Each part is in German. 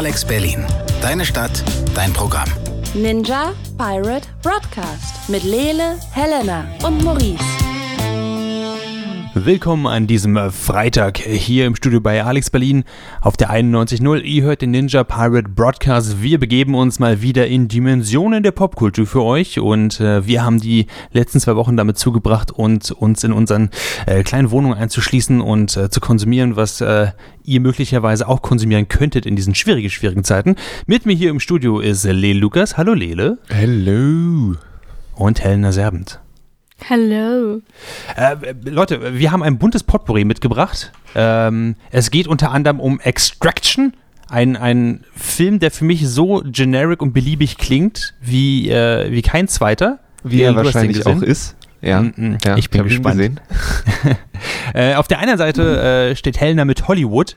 Alex Berlin. Deine Stadt, dein Programm. Ninja Pirate Broadcast mit Lele, Helena und Maurice. Willkommen an diesem äh, Freitag hier im Studio bei Alex Berlin auf der 91.0. Ihr hört den Ninja Pirate Broadcast. Wir begeben uns mal wieder in Dimensionen der Popkultur für euch und äh, wir haben die letzten zwei Wochen damit zugebracht, und uns in unseren äh, kleinen Wohnungen einzuschließen und äh, zu konsumieren, was äh, ihr möglicherweise auch konsumieren könntet in diesen schwierigen, schwierigen Zeiten. Mit mir hier im Studio ist Lele Lukas. Hallo Lele. Hello. Und Helena Serbent. Hallo. Äh, Leute, wir haben ein buntes Potpourri mitgebracht. Ähm, es geht unter anderem um Extraction, ein, ein Film, der für mich so generic und beliebig klingt wie, äh, wie kein zweiter. Wie er wahrscheinlich auch ist. Ja, mm -mm. ja ich bin gespannt. äh, auf der einen Seite äh, steht Helena mit Hollywood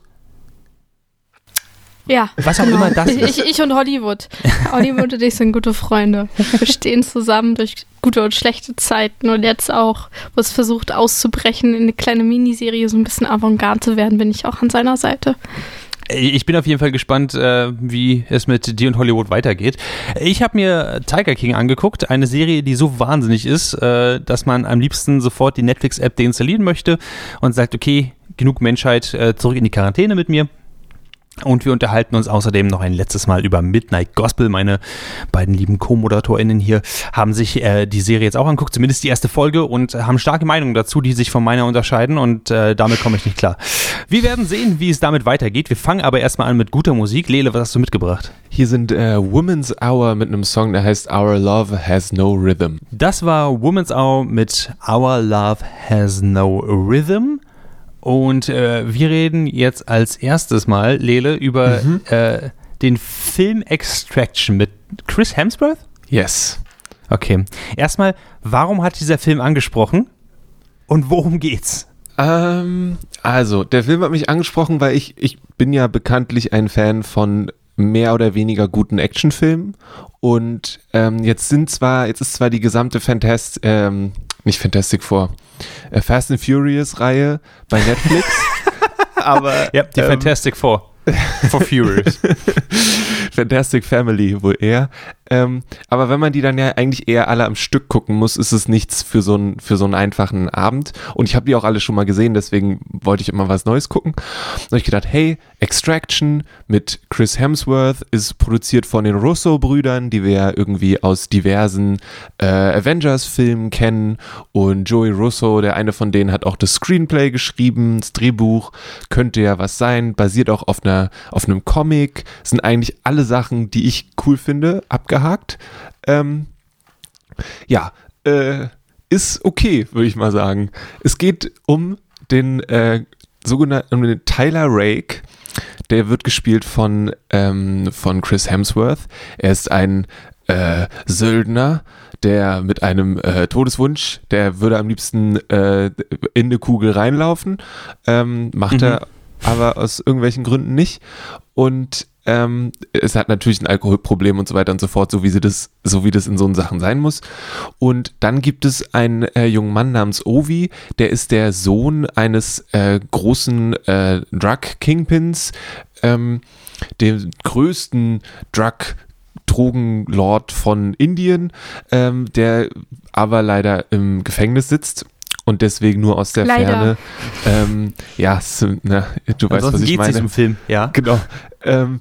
ja. Was auch genau. immer das ist. Ich, ich und Hollywood. Hollywood und ich sind gute Freunde. Wir stehen zusammen durch gute und schlechte Zeiten und jetzt auch, wo es versucht auszubrechen, in eine kleine Miniserie so ein bisschen avantgarde zu werden, bin ich auch an seiner Seite. Ich bin auf jeden Fall gespannt, äh, wie es mit dir und Hollywood weitergeht. Ich habe mir Tiger King angeguckt, eine Serie, die so wahnsinnig ist, äh, dass man am liebsten sofort die Netflix-App deinstallieren möchte und sagt, okay, genug Menschheit, äh, zurück in die Quarantäne mit mir. Und wir unterhalten uns außerdem noch ein letztes Mal über Midnight Gospel. Meine beiden lieben Co-ModeratorInnen hier haben sich äh, die Serie jetzt auch angeguckt, zumindest die erste Folge, und haben starke Meinungen dazu, die sich von meiner unterscheiden. Und äh, damit komme ich nicht klar. Wir werden sehen, wie es damit weitergeht. Wir fangen aber erstmal an mit guter Musik. Lele, was hast du mitgebracht? Hier sind äh, Woman's Hour mit einem Song, der heißt Our Love Has No Rhythm. Das war Woman's Hour mit Our Love Has No Rhythm. Und äh, wir reden jetzt als erstes mal, Lele, über mhm. äh, den Film Extraction mit Chris Hemsworth? Yes. Okay. Erstmal, warum hat dieser Film angesprochen und worum geht's? Ähm, also, der Film hat mich angesprochen, weil ich, ich bin ja bekanntlich ein Fan von mehr oder weniger guten Actionfilmen. Und ähm, jetzt sind zwar, jetzt ist zwar die gesamte Fantast, ähm, nicht Fantastic Four, äh, Fast and Furious Reihe bei Netflix. aber ja, die ähm, Fantastic Four. For Furious. Fantastic Family wohl eher. Ähm, aber wenn man die dann ja eigentlich eher alle am Stück gucken muss, ist es nichts für so, ein, für so einen einfachen Abend. Und ich habe die auch alle schon mal gesehen, deswegen wollte ich immer was Neues gucken. Und habe ich gedacht, hey, Extraction mit Chris Hemsworth ist produziert von den Russo-Brüdern, die wir ja irgendwie aus diversen äh, Avengers-Filmen kennen. Und Joey Russo, der eine von denen, hat auch das Screenplay geschrieben, das Drehbuch. Könnte ja was sein, basiert auch auf, einer, auf einem Comic. Sind eigentlich alle Sachen, die ich cool finde, abgehakt abgehakt. Ähm, ja, äh, ist okay, würde ich mal sagen. Es geht um den äh, sogenannten um den Tyler Rake. Der wird gespielt von, ähm, von Chris Hemsworth. Er ist ein äh, Söldner, der mit einem äh, Todeswunsch, der würde am liebsten äh, in eine Kugel reinlaufen, ähm, macht mhm. er aber aus irgendwelchen Gründen nicht. Und ähm, es hat natürlich ein Alkoholproblem und so weiter und so fort, so wie sie das, so wie das in so Sachen sein muss. Und dann gibt es einen äh, jungen Mann namens Ovi, der ist der Sohn eines äh, großen äh, Drug Kingpins, ähm, dem größten Drug Drogenlord von Indien, ähm, der aber leider im Gefängnis sitzt und deswegen nur aus der Leider. Ferne. Ähm, ja, na, du weißt, was ich meine. Im Film, ja. Genau. Ähm,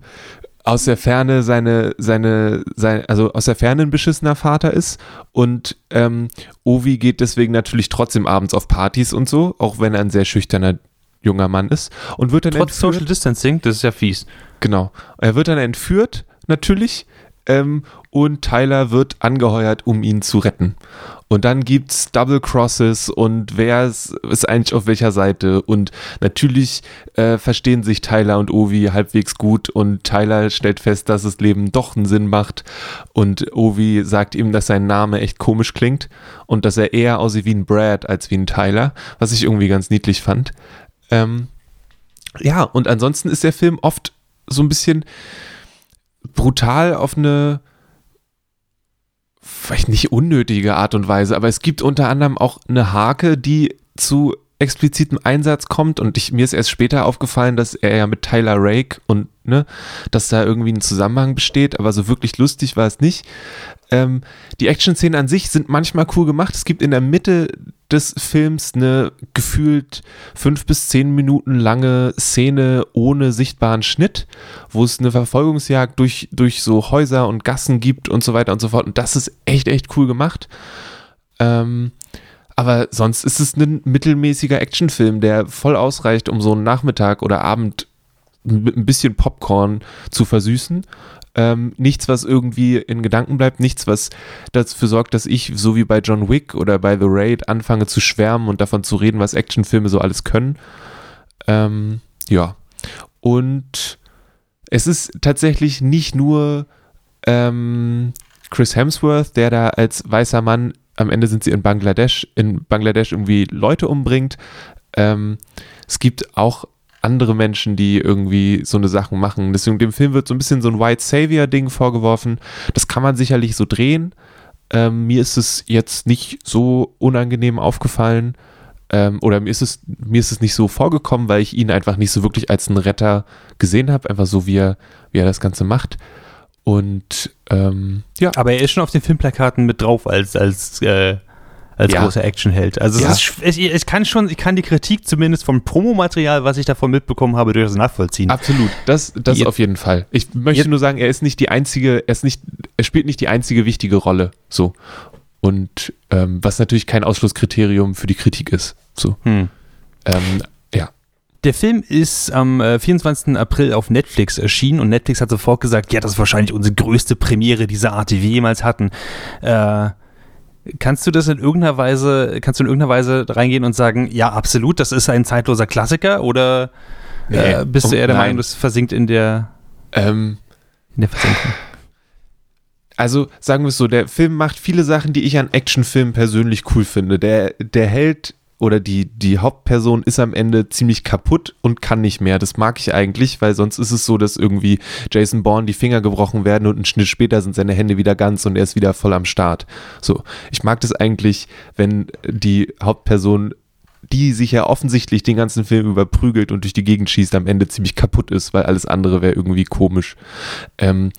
aus der Ferne seine, seine, sein, also aus der Ferne ein beschissener Vater ist und ähm, Ovi geht deswegen natürlich trotzdem abends auf Partys und so, auch wenn er ein sehr schüchterner junger Mann ist und wird dann Trotz entführt. Social Distancing, das ist ja fies. Genau. Er wird dann entführt, natürlich, ähm, und Tyler wird angeheuert, um ihn zu retten. Und dann gibt es Double Crosses und wer ist, ist, eigentlich auf welcher Seite. Und natürlich äh, verstehen sich Tyler und Ovi halbwegs gut und Tyler stellt fest, dass das Leben doch einen Sinn macht. Und Ovi sagt ihm, dass sein Name echt komisch klingt und dass er eher aussieht wie ein Brad als wie ein Tyler, was ich irgendwie ganz niedlich fand. Ähm, ja, und ansonsten ist der Film oft so ein bisschen brutal auf eine vielleicht nicht unnötige Art und Weise, aber es gibt unter anderem auch eine Hake, die zu explizitem Einsatz kommt und ich, mir ist erst später aufgefallen, dass er ja mit Tyler Rake und ne, dass da irgendwie ein Zusammenhang besteht, aber so wirklich lustig war es nicht. Ähm, die Action-Szenen an sich sind manchmal cool gemacht. Es gibt in der Mitte des Films eine gefühlt fünf bis zehn Minuten lange Szene ohne sichtbaren Schnitt, wo es eine Verfolgungsjagd durch, durch so Häuser und Gassen gibt und so weiter und so fort. Und das ist echt, echt cool gemacht. Ähm, aber sonst ist es ein mittelmäßiger Actionfilm, der voll ausreicht, um so einen Nachmittag oder Abend mit ein bisschen Popcorn zu versüßen. Ähm, nichts, was irgendwie in Gedanken bleibt, nichts, was dafür sorgt, dass ich, so wie bei John Wick oder bei The Raid, anfange zu schwärmen und davon zu reden, was Actionfilme so alles können. Ähm, ja. Und es ist tatsächlich nicht nur ähm, Chris Hemsworth, der da als weißer Mann, am Ende sind sie in Bangladesch, in Bangladesch irgendwie Leute umbringt. Ähm, es gibt auch andere Menschen, die irgendwie so eine Sachen machen. Deswegen dem Film wird so ein bisschen so ein White Savior-Ding vorgeworfen. Das kann man sicherlich so drehen. Ähm, mir ist es jetzt nicht so unangenehm aufgefallen. Ähm, oder mir ist, es, mir ist es nicht so vorgekommen, weil ich ihn einfach nicht so wirklich als einen Retter gesehen habe. Einfach so, wie er, wie er das Ganze macht. Und ähm, ja. Aber er ist schon auf den Filmplakaten mit drauf als, als äh als ja. großer Actionheld. Also ja. ist, ich, ich, kann schon, ich kann die Kritik zumindest vom Promomaterial, was ich davon mitbekommen habe, durchaus nachvollziehen. Absolut, das, das Jetzt, auf jeden Fall. Ich möchte Jetzt, nur sagen, er ist nicht die einzige, er ist nicht, er spielt nicht die einzige wichtige Rolle. So. Und ähm, was natürlich kein Ausschlusskriterium für die Kritik ist. So. Hm. Ähm. Der Film ist am äh, 24. April auf Netflix erschienen und Netflix hat sofort gesagt, ja, das ist wahrscheinlich unsere größte Premiere dieser Art, die wir jemals hatten. Äh, Kannst du das in irgendeiner Weise, kannst du in irgendeiner Weise reingehen und sagen, ja, absolut, das ist ein zeitloser Klassiker oder nee, äh, bist du eher der nein. Meinung, das versinkt in der, ähm, in der Versenkung? Also sagen wir es so, der Film macht viele Sachen, die ich an Actionfilmen persönlich cool finde. Der, der hält oder die, die Hauptperson ist am Ende ziemlich kaputt und kann nicht mehr. Das mag ich eigentlich, weil sonst ist es so, dass irgendwie Jason Bourne die Finger gebrochen werden und einen Schnitt später sind seine Hände wieder ganz und er ist wieder voll am Start. So, ich mag das eigentlich, wenn die Hauptperson die sich ja offensichtlich den ganzen Film überprügelt und durch die Gegend schießt, am Ende ziemlich kaputt ist, weil alles andere wäre irgendwie komisch. Ähm,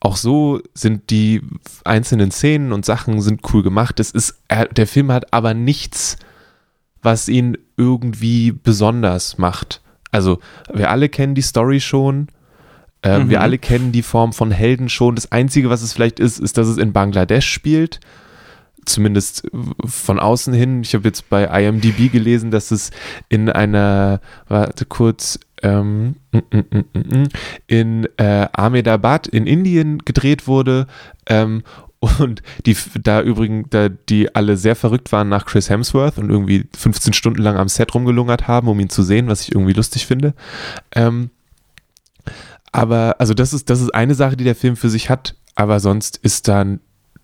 auch so sind die einzelnen Szenen und Sachen sind cool gemacht. Es ist, der Film hat aber nichts was ihn irgendwie besonders macht. Also, wir alle kennen die Story schon. Äh, mhm. Wir alle kennen die Form von Helden schon. Das Einzige, was es vielleicht ist, ist, dass es in Bangladesch spielt. Zumindest von außen hin. Ich habe jetzt bei IMDb gelesen, dass es in einer, warte kurz, ähm, mm, mm, mm, in äh, Ahmedabad in Indien gedreht wurde ähm, und die da übrigens, da die alle sehr verrückt waren nach Chris Hemsworth und irgendwie 15 Stunden lang am Set rumgelungert haben, um ihn zu sehen, was ich irgendwie lustig finde. Ähm, aber, also das ist, das ist eine Sache, die der Film für sich hat, aber sonst ist da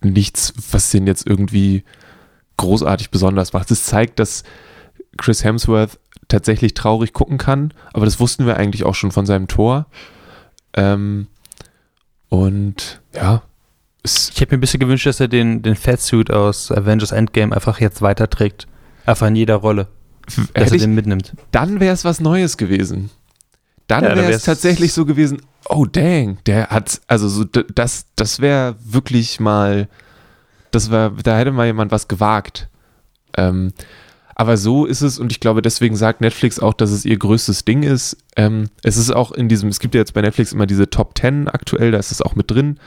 nichts, was den jetzt irgendwie großartig besonders macht. Es zeigt, dass Chris Hemsworth tatsächlich traurig gucken kann, aber das wussten wir eigentlich auch schon von seinem Tor. Ähm, und ja, ich hätte mir ein bisschen gewünscht, dass er den, den Fatsuit aus Avengers Endgame einfach jetzt weiterträgt. Einfach in jeder Rolle. Dass er den mitnimmt. Dann wäre es was Neues gewesen. Dann ja, wäre es tatsächlich so gewesen, oh dang, der hat, also so, das, das wäre wirklich mal, das war, da hätte mal jemand was gewagt. Ähm, aber so ist es und ich glaube, deswegen sagt Netflix auch, dass es ihr größtes Ding ist. Ähm, es ist auch in diesem, es gibt ja jetzt bei Netflix immer diese Top 10 aktuell, da ist es auch mit drin.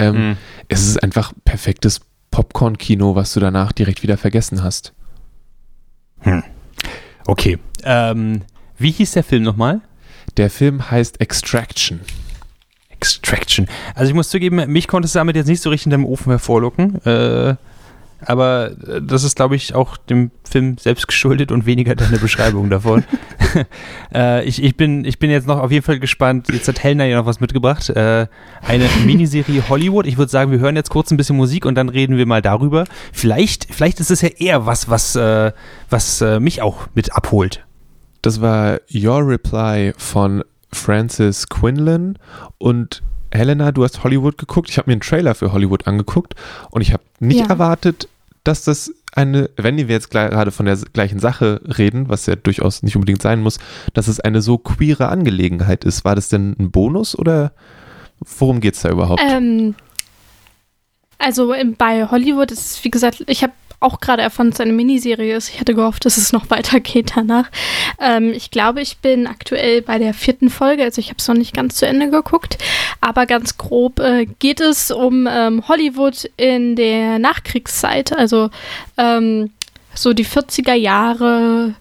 Ähm, mhm. Es ist einfach perfektes Popcorn-Kino, was du danach direkt wieder vergessen hast. Hm. Okay. Ähm, wie hieß der Film nochmal? Der Film heißt Extraction. Extraction. Also ich muss zugeben, mich konnte es damit jetzt nicht so richtig in deinem Ofen hervorlocken. Äh, aber äh, das ist, glaube ich, auch dem Film selbst geschuldet und weniger deine Beschreibung davon. äh, ich, ich, bin, ich bin jetzt noch auf jeden Fall gespannt. Jetzt hat Helena ja noch was mitgebracht. Äh, eine Miniserie Hollywood. Ich würde sagen, wir hören jetzt kurz ein bisschen Musik und dann reden wir mal darüber. Vielleicht, vielleicht ist es ja eher was, was, äh, was äh, mich auch mit abholt. Das war Your Reply von Francis Quinlan und Helena, du hast Hollywood geguckt. Ich habe mir einen Trailer für Hollywood angeguckt und ich habe nicht ja. erwartet, dass das eine, wenn wir jetzt gerade von der gleichen Sache reden, was ja durchaus nicht unbedingt sein muss, dass es eine so queere Angelegenheit ist? War das denn ein Bonus oder worum geht es da überhaupt? Ähm, also bei Hollywood ist es, wie gesagt, ich habe auch gerade erfahren, dass es eine Miniserie ist. Ich hatte gehofft, dass es noch weitergeht danach. Ähm, ich glaube, ich bin aktuell bei der vierten Folge, also ich habe es noch nicht ganz zu Ende geguckt, aber ganz grob äh, geht es um ähm, Hollywood in der Nachkriegszeit, also ähm, so die 40er Jahre,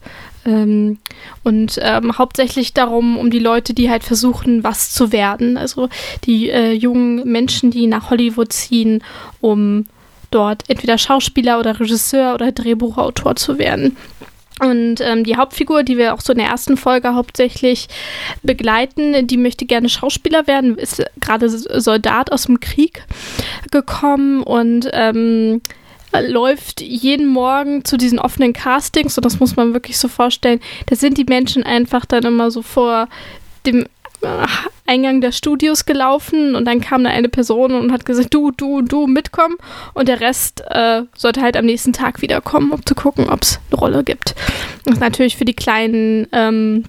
ähm, und ähm, hauptsächlich darum, um die Leute, die halt versuchen, was zu werden. Also die äh, jungen Menschen, die nach Hollywood ziehen, um dort entweder Schauspieler oder Regisseur oder Drehbuchautor zu werden. Und ähm, die Hauptfigur, die wir auch so in der ersten Folge hauptsächlich begleiten, die möchte gerne Schauspieler werden, ist gerade Soldat aus dem Krieg gekommen und ähm, läuft jeden Morgen zu diesen offenen Castings und das muss man wirklich so vorstellen. Da sind die Menschen einfach dann immer so vor dem Eingang der Studios gelaufen und dann kam da eine Person und hat gesagt, du, du, du mitkommen und der Rest äh, sollte halt am nächsten Tag wiederkommen, um zu gucken, ob es eine Rolle gibt. Das ist natürlich für die kleinen ähm,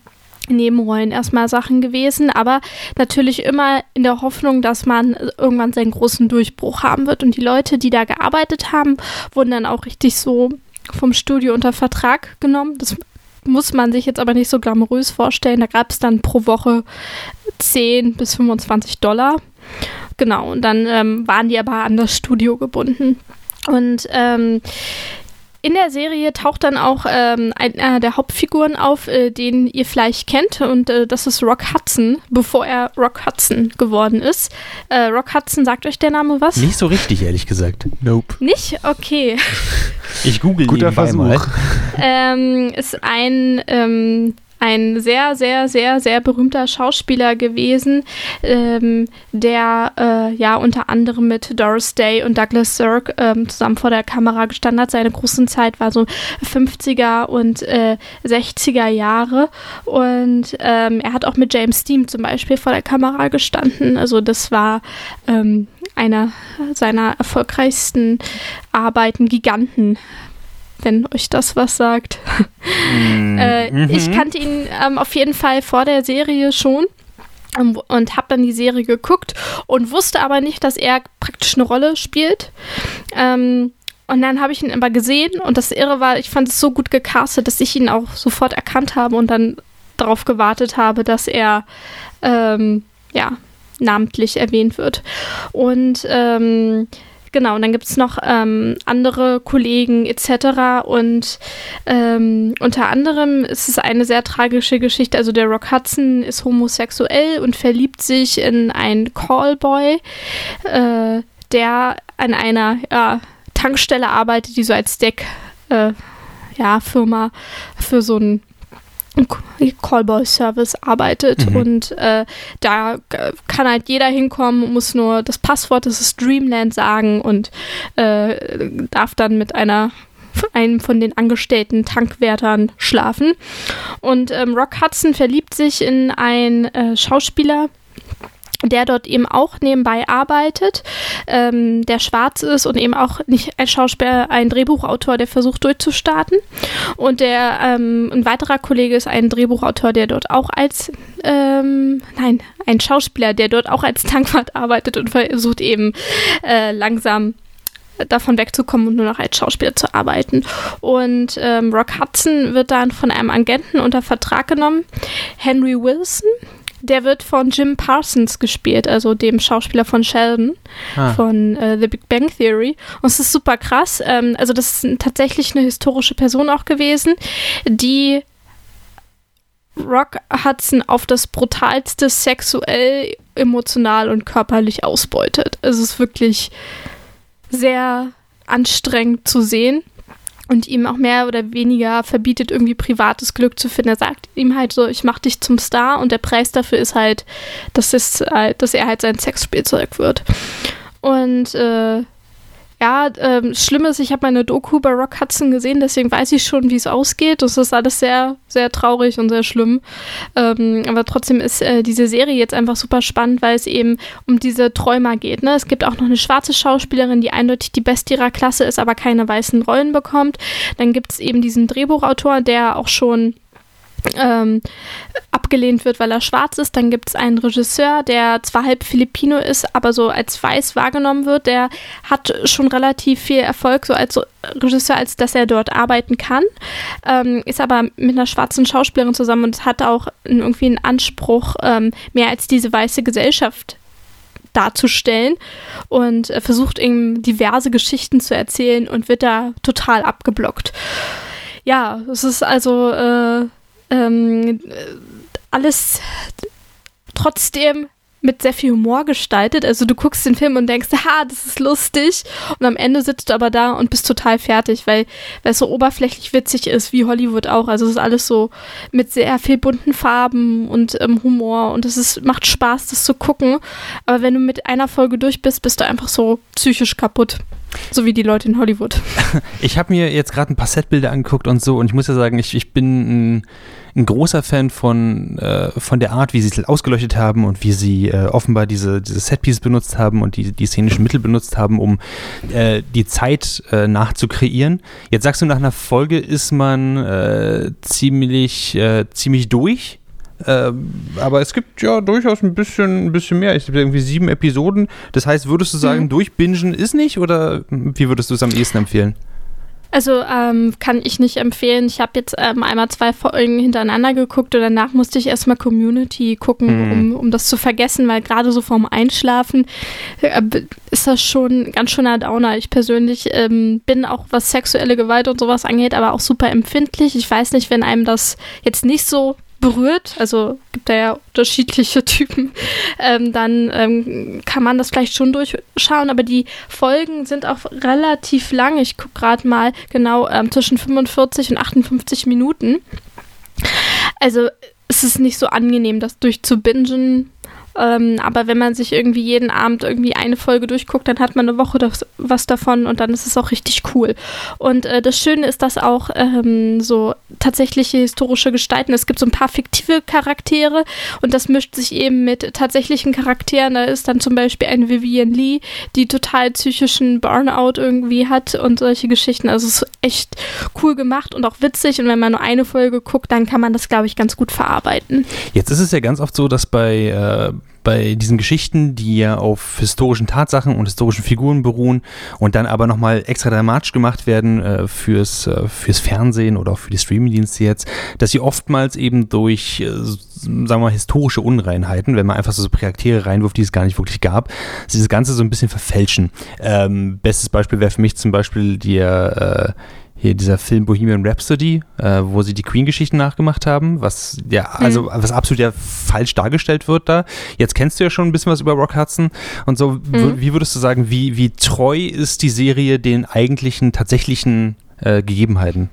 Nebenrollen erstmal Sachen gewesen, aber natürlich immer in der Hoffnung, dass man irgendwann seinen großen Durchbruch haben wird. Und die Leute, die da gearbeitet haben, wurden dann auch richtig so vom Studio unter Vertrag genommen. Das muss man sich jetzt aber nicht so glamourös vorstellen. Da gab es dann pro Woche 10 bis 25 Dollar. Genau, und dann ähm, waren die aber an das Studio gebunden. Und ähm, in der Serie taucht dann auch ähm, einer der Hauptfiguren auf, äh, den ihr vielleicht kennt, und äh, das ist Rock Hudson, bevor er Rock Hudson geworden ist. Äh, Rock Hudson, sagt euch der Name was? Nicht so richtig, ehrlich gesagt. Nope. Nicht? Okay. Ich google Guter Versuch. Mal. ähm, ist ein ähm, ein sehr, sehr, sehr, sehr berühmter Schauspieler gewesen, ähm, der äh, ja unter anderem mit Doris Day und Douglas Sirk ähm, zusammen vor der Kamera gestanden hat. Seine großen Zeit war so 50er und äh, 60er Jahre und ähm, er hat auch mit James Dean zum Beispiel vor der Kamera gestanden. Also das war ähm, einer seiner erfolgreichsten Arbeiten, Giganten wenn euch das was sagt. Mhm. äh, ich kannte ihn ähm, auf jeden Fall vor der Serie schon ähm, und habe dann die Serie geguckt und wusste aber nicht, dass er praktisch eine Rolle spielt. Ähm, und dann habe ich ihn aber gesehen und das Irre war, ich fand es so gut gecastet, dass ich ihn auch sofort erkannt habe und dann darauf gewartet habe, dass er ähm, ja namentlich erwähnt wird. Und ähm, Genau, und dann gibt es noch ähm, andere Kollegen etc. Und ähm, unter anderem ist es eine sehr tragische Geschichte. Also der Rock Hudson ist homosexuell und verliebt sich in einen Callboy, äh, der an einer ja, Tankstelle arbeitet, die so als Deck. Äh, ja, Firma für so ein Callboy-Service arbeitet mhm. und äh, da kann halt jeder hinkommen, muss nur das Passwort, das ist Dreamland sagen und äh, darf dann mit einer einem von den angestellten Tankwärtern schlafen. Und ähm, Rock Hudson verliebt sich in einen äh, Schauspieler, der dort eben auch nebenbei arbeitet, ähm, der schwarz ist und eben auch nicht ein Schauspieler, ein Drehbuchautor, der versucht durchzustarten. Und der ähm, ein weiterer Kollege ist ein Drehbuchautor, der dort auch als ähm, nein, ein Schauspieler, der dort auch als Tankwart arbeitet und versucht eben äh, langsam davon wegzukommen und nur noch als Schauspieler zu arbeiten. Und ähm, Rock Hudson wird dann von einem Agenten unter Vertrag genommen, Henry Wilson, der wird von Jim Parsons gespielt, also dem Schauspieler von Sheldon ah. von äh, The Big Bang Theory. Und es ist super krass. Ähm, also das ist tatsächlich eine historische Person auch gewesen, die Rock Hudson auf das brutalste sexuell, emotional und körperlich ausbeutet. Es ist wirklich sehr anstrengend zu sehen und ihm auch mehr oder weniger verbietet, irgendwie privates Glück zu finden. Er sagt ihm halt so, ich mach dich zum Star und der Preis dafür ist halt, dass, es, dass er halt sein Sexspielzeug wird. Und äh, Ja, ähm, schlimm ist, ich habe meine Doku bei Rock Hudson gesehen, deswegen weiß ich schon, wie es ausgeht. Das ist alles sehr, sehr traurig und sehr schlimm. Ähm, aber trotzdem ist äh, diese Serie jetzt einfach super spannend, weil es eben um diese Träumer geht. Ne? Es gibt auch noch eine schwarze Schauspielerin, die eindeutig die Beste ihrer Klasse ist, aber keine weißen Rollen bekommt. Dann gibt es eben diesen Drehbuchautor, der auch schon ähm, abgelehnt wird, weil er schwarz ist. Dann gibt es einen Regisseur, der zwar halb Filipino ist, aber so als weiß wahrgenommen wird. Der hat schon relativ viel Erfolg, so als Regisseur, als dass er dort arbeiten kann. Ähm, ist aber mit einer schwarzen Schauspielerin zusammen und hat auch irgendwie einen Anspruch, ähm, mehr als diese weiße Gesellschaft darzustellen und äh, versucht eben diverse Geschichten zu erzählen und wird da total abgeblockt. Ja, es ist also äh, ähm, alles trotzdem mit sehr viel Humor gestaltet. Also du guckst den Film und denkst, ha, das ist lustig. Und am Ende sitzt du aber da und bist total fertig, weil, es so oberflächlich witzig ist, wie Hollywood auch. Also es ist alles so mit sehr viel bunten Farben und ähm, Humor und es ist, macht Spaß, das zu gucken. Aber wenn du mit einer Folge durch bist, bist du einfach so psychisch kaputt. So wie die Leute in Hollywood. Ich habe mir jetzt gerade ein paar Setbilder angeguckt und so und ich muss ja sagen, ich, ich bin ein, ein großer Fan von, äh, von der Art, wie sie es ausgeleuchtet haben und wie sie äh, offenbar diese, diese Setpieces benutzt haben und die, die szenischen Mittel benutzt haben, um äh, die Zeit äh, nachzukreieren. Jetzt sagst du, nach einer Folge ist man äh, ziemlich, äh, ziemlich durch. Ähm, aber es gibt ja durchaus ein bisschen, ein bisschen mehr. Es gibt irgendwie sieben Episoden. Das heißt, würdest du sagen, mhm. durchbingen ist nicht oder wie würdest du es am ehesten empfehlen? Also ähm, kann ich nicht empfehlen. Ich habe jetzt ähm, einmal zwei Folgen hintereinander geguckt und danach musste ich erstmal Community gucken, mhm. um, um das zu vergessen, weil gerade so vorm Einschlafen äh, ist das schon ganz schöner Downer. Ich persönlich ähm, bin auch, was sexuelle Gewalt und sowas angeht, aber auch super empfindlich. Ich weiß nicht, wenn einem das jetzt nicht so berührt, also gibt da ja unterschiedliche Typen, ähm, dann ähm, kann man das vielleicht schon durchschauen, aber die Folgen sind auch relativ lang. Ich gucke gerade mal genau ähm, zwischen 45 und 58 Minuten. Also es ist nicht so angenehm, das durchzubingen. Ähm, aber wenn man sich irgendwie jeden Abend irgendwie eine Folge durchguckt, dann hat man eine Woche das, was davon und dann ist es auch richtig cool. Und äh, das Schöne ist, dass auch ähm, so tatsächliche historische Gestalten, es gibt so ein paar fiktive Charaktere und das mischt sich eben mit tatsächlichen Charakteren. Da ist dann zum Beispiel eine Vivian Lee, die total psychischen Burnout irgendwie hat und solche Geschichten. Also es ist echt cool gemacht und auch witzig. Und wenn man nur eine Folge guckt, dann kann man das, glaube ich, ganz gut verarbeiten. Jetzt ist es ja ganz oft so, dass bei äh bei diesen Geschichten, die ja auf historischen Tatsachen und historischen Figuren beruhen und dann aber nochmal extra dramatisch gemacht werden äh, fürs, äh, fürs Fernsehen oder auch für die Streamingdienste jetzt, dass sie oftmals eben durch, äh, sagen wir mal, historische Unreinheiten, wenn man einfach so Charaktere reinwirft, die es gar nicht wirklich gab, sie das Ganze so ein bisschen verfälschen. Ähm, bestes Beispiel wäre für mich zum Beispiel der äh, hier dieser Film Bohemian Rhapsody, äh, wo sie die Queen-Geschichten nachgemacht haben, was ja, also mhm. was absolut ja falsch dargestellt wird da. Jetzt kennst du ja schon ein bisschen was über Rock Hudson und so. Mhm. Wie würdest du sagen, wie, wie treu ist die Serie den eigentlichen, tatsächlichen äh, Gegebenheiten?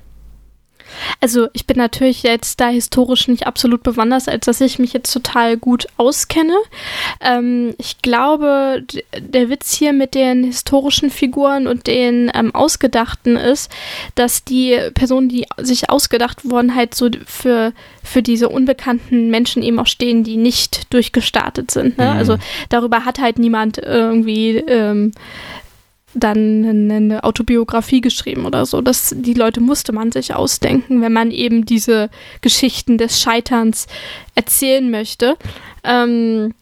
Also ich bin natürlich jetzt da historisch nicht absolut bewandert, als dass ich mich jetzt total gut auskenne. Ähm, ich glaube, der Witz hier mit den historischen Figuren und den ähm, Ausgedachten ist, dass die Personen, die sich ausgedacht wurden, halt so für, für diese unbekannten Menschen eben auch stehen, die nicht durchgestartet sind. Ne? Mhm. Also darüber hat halt niemand irgendwie ähm, dann eine Autobiografie geschrieben oder so. Das, die Leute musste man sich ausdenken, wenn man eben diese Geschichten des Scheiterns erzählen möchte. Ähm,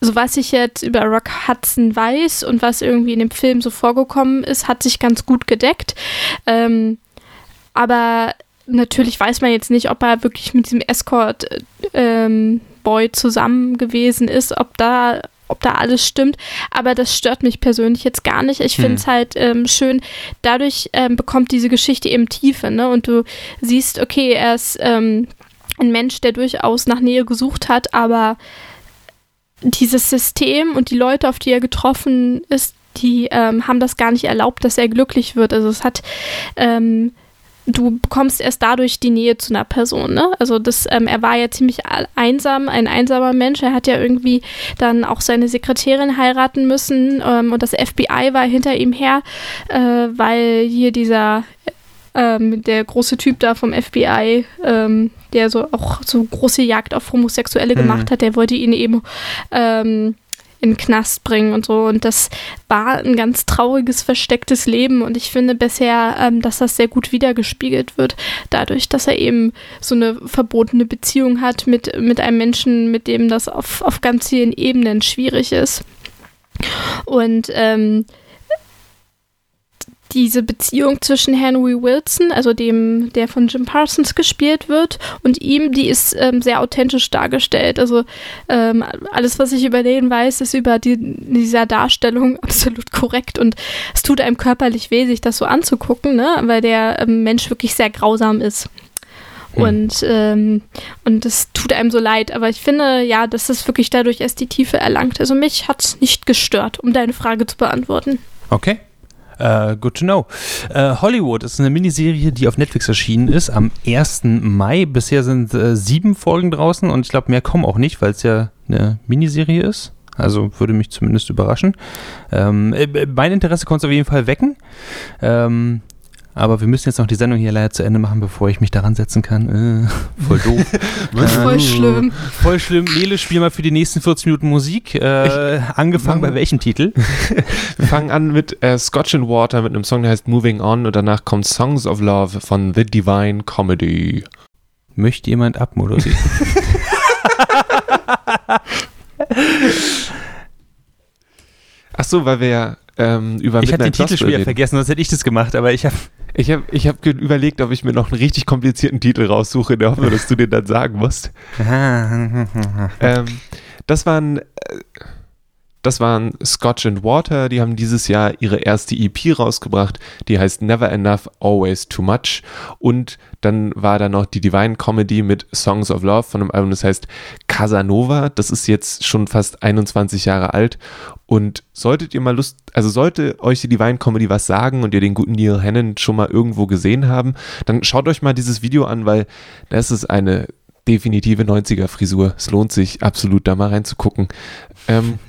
so was ich jetzt über Rock Hudson weiß und was irgendwie in dem Film so vorgekommen ist, hat sich ganz gut gedeckt. Ähm, aber natürlich weiß man jetzt nicht, ob er wirklich mit diesem Escort ähm, Boy zusammen gewesen ist, ob da ob da alles stimmt. Aber das stört mich persönlich jetzt gar nicht. Ich finde es hm. halt ähm, schön, dadurch ähm, bekommt diese Geschichte eben Tiefe, ne? Und du siehst, okay, er ist ähm, ein Mensch, der durchaus nach Nähe gesucht hat, aber dieses System und die Leute, auf die er getroffen ist, die ähm, haben das gar nicht erlaubt, dass er glücklich wird. Also es hat ähm, du bekommst erst dadurch die Nähe zu einer Person. Ne? Also das, ähm, er war ja ziemlich einsam, ein einsamer Mensch. Er hat ja irgendwie dann auch seine Sekretärin heiraten müssen ähm, und das FBI war hinter ihm her, äh, weil hier dieser ähm, der große Typ da vom FBI, ähm, der so auch so große Jagd auf Homosexuelle gemacht mhm. hat, der wollte ihn eben ähm, in den Knast bringen und so. Und das war ein ganz trauriges, verstecktes Leben. Und ich finde bisher, ähm, dass das sehr gut wiedergespiegelt wird, dadurch, dass er eben so eine verbotene Beziehung hat mit, mit einem Menschen, mit dem das auf, auf ganz vielen Ebenen schwierig ist. Und ähm, diese Beziehung zwischen Henry Wilson, also dem, der von Jim Parsons gespielt wird, und ihm, die ist ähm, sehr authentisch dargestellt. Also ähm, alles, was ich über den weiß, ist über die, dieser Darstellung absolut korrekt und es tut einem körperlich weh, sich das so anzugucken, ne? weil der ähm, Mensch wirklich sehr grausam ist. Hm. Und, ähm, und das tut einem so leid. Aber ich finde, ja, dass es wirklich dadurch erst die Tiefe erlangt. Also mich hat es nicht gestört, um deine Frage zu beantworten. Okay. Uh, good to know. Uh, Hollywood ist eine Miniserie, die auf Netflix erschienen ist am 1. Mai. Bisher sind uh, sieben Folgen draußen und ich glaube, mehr kommen auch nicht, weil es ja eine Miniserie ist. Also würde mich zumindest überraschen. Ähm, mein Interesse konnte es auf jeden Fall wecken. Ähm, aber wir müssen jetzt noch die Sendung hier leider zu Ende machen, bevor ich mich daran setzen kann. Äh, voll doof. voll äh, schlimm. Voll schlimm. Lele, spiel mal für die nächsten 40 Minuten Musik. Äh, angefangen bei welchem Titel? wir fangen an mit äh, Scotch and Water mit einem Song, der heißt Moving On und danach kommt Songs of Love von The Divine Comedy. Möchte jemand abmoderieren? Ach so, weil wir ja ähm, über Ich habe den Titel schon vergessen, sonst hätte ich das gemacht, aber ich habe ich habe ich hab überlegt, ob ich mir noch einen richtig komplizierten Titel raussuche, in der Hoffnung, dass du den dann sagen musst. ähm, das waren. Äh, das waren Scotch and Water, die haben dieses Jahr ihre erste EP rausgebracht, die heißt Never Enough, Always Too Much. Und dann war da noch die Divine Comedy mit Songs of Love von einem Album, das heißt Casanova. Das ist jetzt schon fast 21 Jahre alt. Und solltet ihr mal Lust, also sollte euch die Divine Comedy was sagen und ihr den guten Neil Hannon schon mal irgendwo gesehen haben, dann schaut euch mal dieses Video an, weil das ist eine definitive 90er-Frisur. Es lohnt sich absolut da mal reinzugucken. Ähm,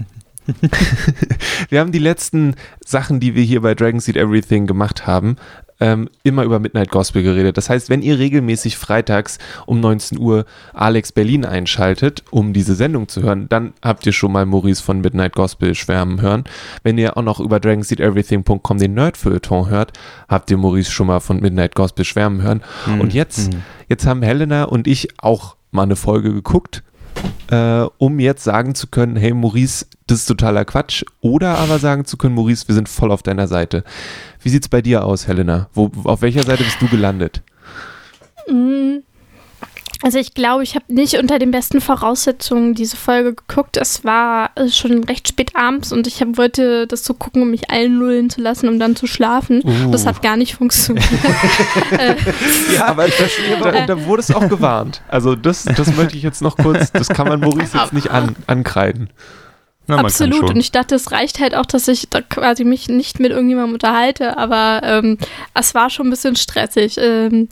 wir haben die letzten Sachen, die wir hier bei Dragon Seed Everything gemacht haben, ähm, immer über Midnight Gospel geredet. Das heißt, wenn ihr regelmäßig freitags um 19 Uhr Alex Berlin einschaltet, um diese Sendung zu hören, dann habt ihr schon mal Maurice von Midnight Gospel schwärmen hören. Wenn ihr auch noch über DragonSeedEverything.com den Nerdfeuilleton hört, habt ihr Maurice schon mal von Midnight Gospel schwärmen hören. Mhm. Und jetzt, mhm. jetzt haben Helena und ich auch mal eine Folge geguckt äh, um jetzt sagen zu können, hey Maurice, das ist totaler Quatsch. Oder aber sagen zu können, Maurice, wir sind voll auf deiner Seite. Wie sieht es bei dir aus, Helena? Wo, auf welcher Seite bist du gelandet? Mm, also ich glaube, ich habe nicht unter den besten Voraussetzungen diese Folge geguckt. Es war äh, schon recht spät abends und ich hab, wollte das so gucken, um mich allen nullen zu lassen, um dann zu schlafen. Uh. Das hat gar nicht funktioniert. Äh, ja, aber ich verstehe, da, da, wurde es auch gewarnt. Also das, das möchte ich jetzt noch kurz, das kann man Maurice jetzt nicht an, ankreiden. Na, Absolut. Und ich dachte, es reicht halt auch, dass ich da quasi mich nicht mit irgendjemandem unterhalte, aber ähm, es war schon ein bisschen stressig. Ähm,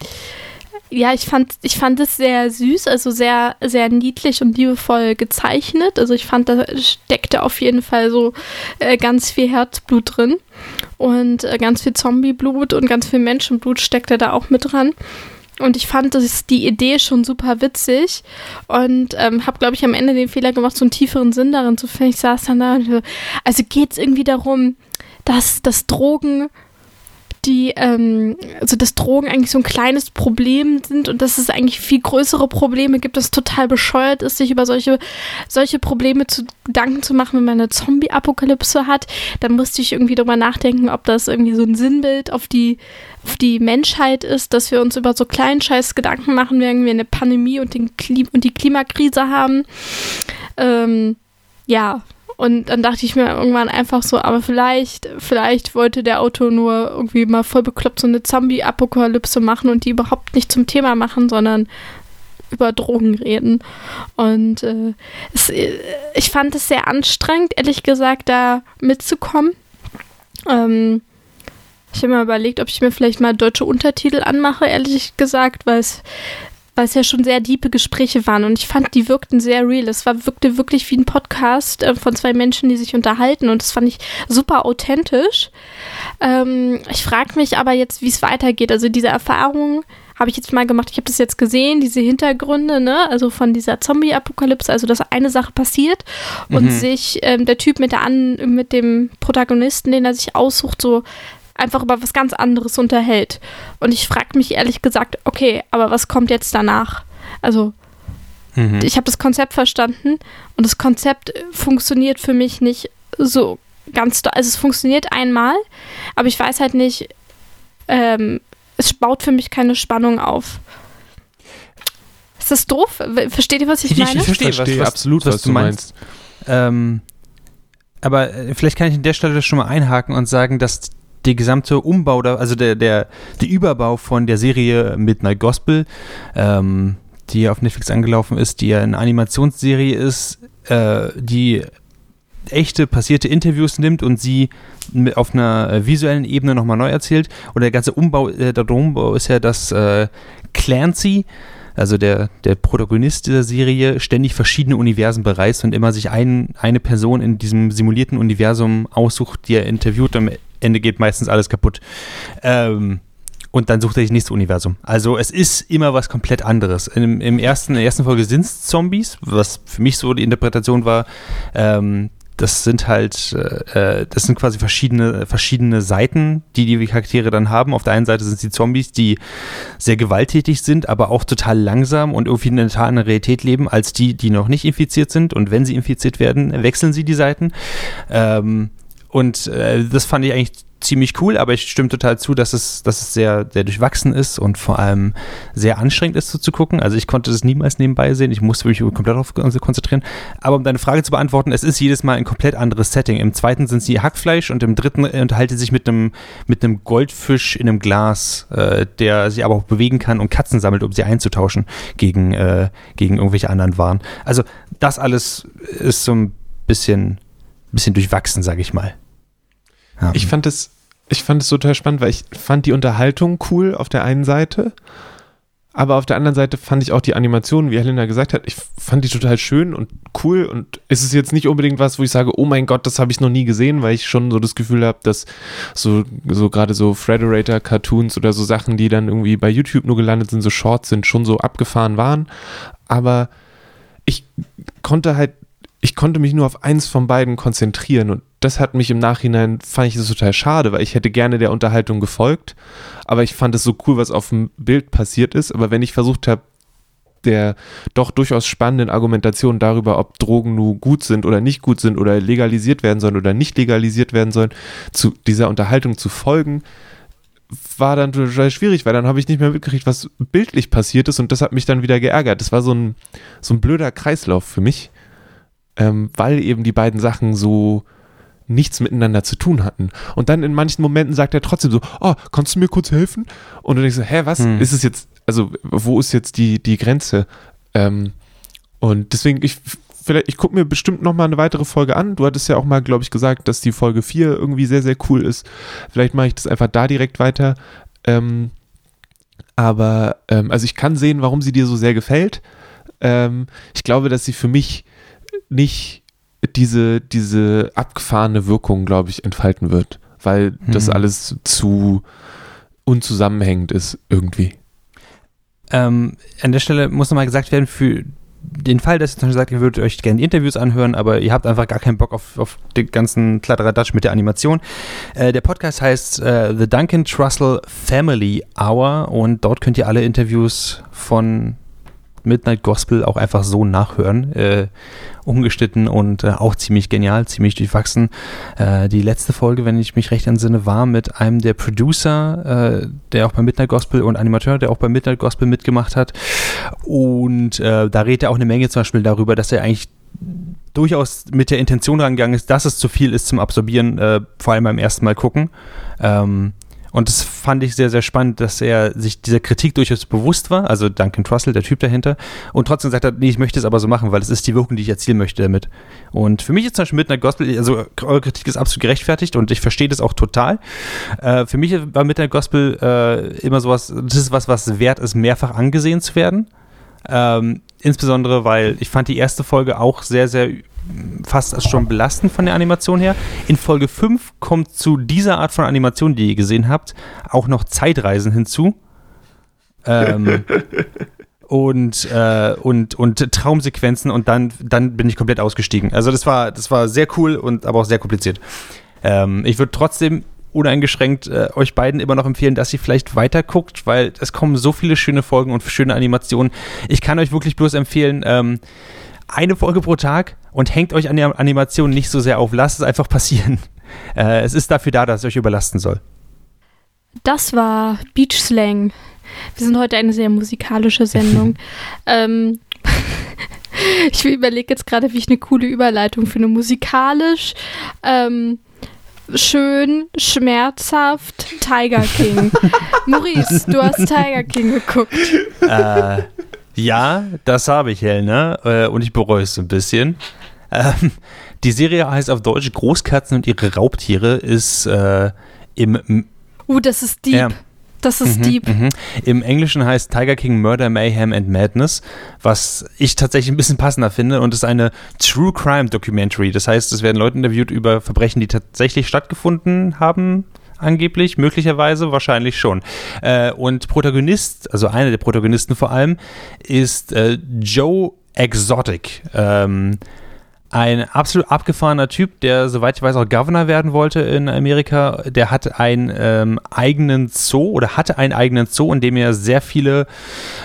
ja, ich fand, ich fand es sehr süß, also sehr, sehr niedlich und liebevoll gezeichnet. Also ich fand, da steckte auf jeden Fall so äh, ganz viel Herzblut drin und äh, ganz viel Zombieblut und ganz viel Menschenblut steckte da auch mit dran. Und ich fand das, die Idee schon super witzig und ähm, habe, glaube ich, am Ende den Fehler gemacht, so einen tieferen Sinn darin zu finden. Ich saß dann da und also geht es irgendwie darum, dass, dass Drogen die, ähm, also dass Drogen eigentlich so ein kleines Problem sind und dass es eigentlich viel größere Probleme gibt, dass total bescheuert ist, sich über solche, solche Probleme zu Gedanken zu machen, wenn man eine Zombie-Apokalypse hat. Dann musste ich irgendwie drüber nachdenken, ob das irgendwie so ein Sinnbild auf die, auf die Menschheit ist, dass wir uns über so kleinen Scheiß Gedanken machen, wenn wir eine Pandemie und, den Klim und die Klimakrise haben. Ähm, ja, und dann dachte ich mir irgendwann einfach so, aber vielleicht, vielleicht wollte der Autor nur irgendwie mal voll bekloppt so eine Zombie-Apokalypse machen und die überhaupt nicht zum Thema machen, sondern über Drogen reden. Und äh, es, ich fand es sehr anstrengend, ehrlich gesagt, da mitzukommen. Ähm, Ich habe mir überlegt, ob ich mir vielleicht mal deutsche Untertitel anmache, ehrlich gesagt, weil es weil es ja schon sehr diepe Gespräche waren und ich fand, die wirkten sehr real. Es war, wirkte wirklich wie ein Podcast äh, von zwei Menschen, die sich unterhalten und das fand ich super authentisch. Ähm, ich frage mich aber jetzt, wie es weitergeht. Also diese Erfahrung habe ich jetzt mal gemacht. Ich habe das jetzt gesehen, diese Hintergründe, ne, also von dieser Zombie-Apokalypse, also dass eine Sache passiert und Mhm. sich ähm, der Typ mit der an, mit dem Protagonisten, den er sich aussucht, so einfach über was ganz anderes unterhält. Und ich frage mich ehrlich gesagt, okay, aber was kommt jetzt danach? Also Mhm. ich habe das Konzept verstanden und das Konzept funktioniert für mich nicht so ganz, also es funktioniert einmal, aber ich weiß halt nicht, ähm, es baut für mich keine Spannung auf. Ist das doof? Versteht ihr, was ich, Ich- ich meine? verstehe, was- was- absolut, was was, du du meinst. meinst. Ähm, aber äh, vielleicht kann ich an der Stelle schon mal einhaken und sagen, dass der gesamte Umbau, da, also der, der, der Überbau von der Serie Midnight Gospel, ähm, die auf Netflix angelaufen ist, die ja eine Animationsserie ist, äh, die echte passierte Interviews nimmt und sie auf einer visuellen Ebene nochmal neu erzählt. Und der ganze Umbau, äh, der Umbau ist ja, dass äh, Clancy, also der, der Protagonist dieser Serie, ständig verschiedene Universen bereist und immer sich ein, eine Person in diesem simulierten Universum aussucht, die er interviewt. Am Ende geht meistens alles kaputt. Ähm, und dann sucht er sich das nächste Universum. Also es ist immer was komplett anderes. Im, im ersten, in der ersten Folge sind es Zombies, was für mich so die Interpretation war. Ähm, das sind halt, äh, das sind quasi verschiedene, verschiedene Seiten, die die Charaktere dann haben. Auf der einen Seite sind die Zombies, die sehr gewalttätig sind, aber auch total langsam und irgendwie in einer Realität leben, als die, die noch nicht infiziert sind. Und wenn sie infiziert werden, wechseln sie die Seiten. Ähm, und äh, das fand ich eigentlich ziemlich cool, aber ich stimme total zu, dass es, dass es sehr, sehr durchwachsen ist und vor allem sehr anstrengend ist so zu gucken. Also ich konnte das niemals nebenbei sehen, ich musste mich komplett darauf konzentrieren. Aber um deine Frage zu beantworten, es ist jedes Mal ein komplett anderes Setting. Im zweiten sind sie Hackfleisch und im dritten unterhalte sich mit einem, mit einem Goldfisch in einem Glas, äh, der sich aber auch bewegen kann und Katzen sammelt, um sie einzutauschen gegen, äh, gegen irgendwelche anderen Waren. Also das alles ist so ein bisschen, bisschen durchwachsen, sage ich mal. Ja. Ich fand es, ich fand es total spannend, weil ich fand die Unterhaltung cool auf der einen Seite, aber auf der anderen Seite fand ich auch die Animation, wie Helena gesagt hat, ich fand die total schön und cool und es ist jetzt nicht unbedingt was, wo ich sage, oh mein Gott, das habe ich noch nie gesehen, weil ich schon so das Gefühl habe, dass so, so gerade so Frederator-Cartoons oder so Sachen, die dann irgendwie bei YouTube nur gelandet sind, so Shorts sind, schon so abgefahren waren, aber ich konnte halt ich konnte mich nur auf eins von beiden konzentrieren und das hat mich im Nachhinein, fand ich das total schade, weil ich hätte gerne der Unterhaltung gefolgt, aber ich fand es so cool, was auf dem Bild passiert ist, aber wenn ich versucht habe, der doch durchaus spannenden Argumentation darüber, ob Drogen nun gut sind oder nicht gut sind oder legalisiert werden sollen oder nicht legalisiert werden sollen, zu dieser Unterhaltung zu folgen, war dann total schwierig, weil dann habe ich nicht mehr mitgekriegt, was bildlich passiert ist und das hat mich dann wieder geärgert. Das war so ein, so ein blöder Kreislauf für mich ähm, weil eben die beiden Sachen so nichts miteinander zu tun hatten. Und dann in manchen Momenten sagt er trotzdem so, oh, kannst du mir kurz helfen? Und du denkst so, hä, was? Hm. Ist es jetzt, also wo ist jetzt die, die Grenze? Ähm, und deswegen, ich, vielleicht, ich gucke mir bestimmt noch mal eine weitere Folge an. Du hattest ja auch mal, glaube ich, gesagt, dass die Folge 4 irgendwie sehr, sehr cool ist. Vielleicht mache ich das einfach da direkt weiter. Ähm, aber, ähm, also ich kann sehen, warum sie dir so sehr gefällt. Ähm, ich glaube, dass sie für mich nicht diese, diese abgefahrene Wirkung, glaube ich, entfalten wird, weil das Mhm. alles zu unzusammenhängend ist irgendwie. Ähm, an der Stelle muss nochmal gesagt werden, für den Fall, dass ihr zum Beispiel sagt, ihr würdet euch gerne die Interviews anhören, aber ihr habt einfach gar keinen Bock auf, auf den ganzen Kladderadatsch mit der Animation. Äh, der Podcast heißt äh, The Duncan Trussell Family Hour und dort könnt ihr alle Interviews von Midnight Gospel auch einfach so nachhören. Äh, umgeschnitten und äh, auch ziemlich genial, ziemlich durchwachsen. Äh, die letzte Folge, wenn ich mich recht entsinne, war mit einem der Producer, äh, der auch bei Midnight Gospel und Animateur, der auch bei Midnight Gospel mitgemacht hat. Und äh, da redet er auch eine Menge zum Beispiel darüber, dass er eigentlich durchaus mit der Intention rangegangen ist, dass es zu viel ist zum Absorbieren, äh, vor allem beim ersten Mal gucken. Ähm, und das fand ich sehr, sehr spannend, dass er sich dieser Kritik durchaus bewusst war, also Duncan Trussell, der Typ dahinter, und trotzdem gesagt hat, nee, ich möchte es aber so machen, weil es ist die Wirkung, die ich erzielen möchte damit. Und für mich ist zum Beispiel Midnight Gospel, also eure Kritik ist absolut gerechtfertigt und ich verstehe das auch total. Äh, für mich war Midnight Gospel äh, immer sowas, das ist was, was wert ist, mehrfach angesehen zu werden. Ähm, insbesondere, weil ich fand die erste Folge auch sehr, sehr fast schon belastend von der Animation her. In Folge 5 kommt zu dieser Art von Animation, die ihr gesehen habt, auch noch Zeitreisen hinzu. Ähm, und, äh, und, und Traumsequenzen und dann, dann bin ich komplett ausgestiegen. Also das war, das war sehr cool und aber auch sehr kompliziert. Ähm, ich würde trotzdem uneingeschränkt äh, euch beiden immer noch empfehlen, dass ihr vielleicht weiter guckt, weil es kommen so viele schöne Folgen und schöne Animationen. Ich kann euch wirklich bloß empfehlen, ähm, eine Folge pro Tag und hängt euch an der Animation nicht so sehr auf. Lasst es einfach passieren. Äh, es ist dafür da, dass es euch überlasten soll. Das war Beach Slang. Wir sind heute eine sehr musikalische Sendung. ähm, ich überlege jetzt gerade, wie ich eine coole Überleitung finde. Musikalisch, ähm, schön, schmerzhaft, Tiger King. Maurice, du hast Tiger King geguckt. Äh, ja, das habe ich, Helena. Äh, und ich bereue es ein bisschen. Ähm, die Serie heißt auf Deutsch Großkatzen und ihre Raubtiere, ist äh, im. Uh, das ist deep. Das ist mhm, deep. Mhm. Im Englischen heißt Tiger King Murder, Mayhem and Madness, was ich tatsächlich ein bisschen passender finde und ist eine True Crime Documentary. Das heißt, es werden Leute interviewt über Verbrechen, die tatsächlich stattgefunden haben, angeblich, möglicherweise, wahrscheinlich schon. Äh, und Protagonist, also einer der Protagonisten vor allem, ist äh, Joe Exotic. Ähm, ein absolut abgefahrener Typ, der, soweit ich weiß, auch Governor werden wollte in Amerika. Der hat einen ähm, eigenen Zoo oder hatte einen eigenen Zoo, in dem er sehr viele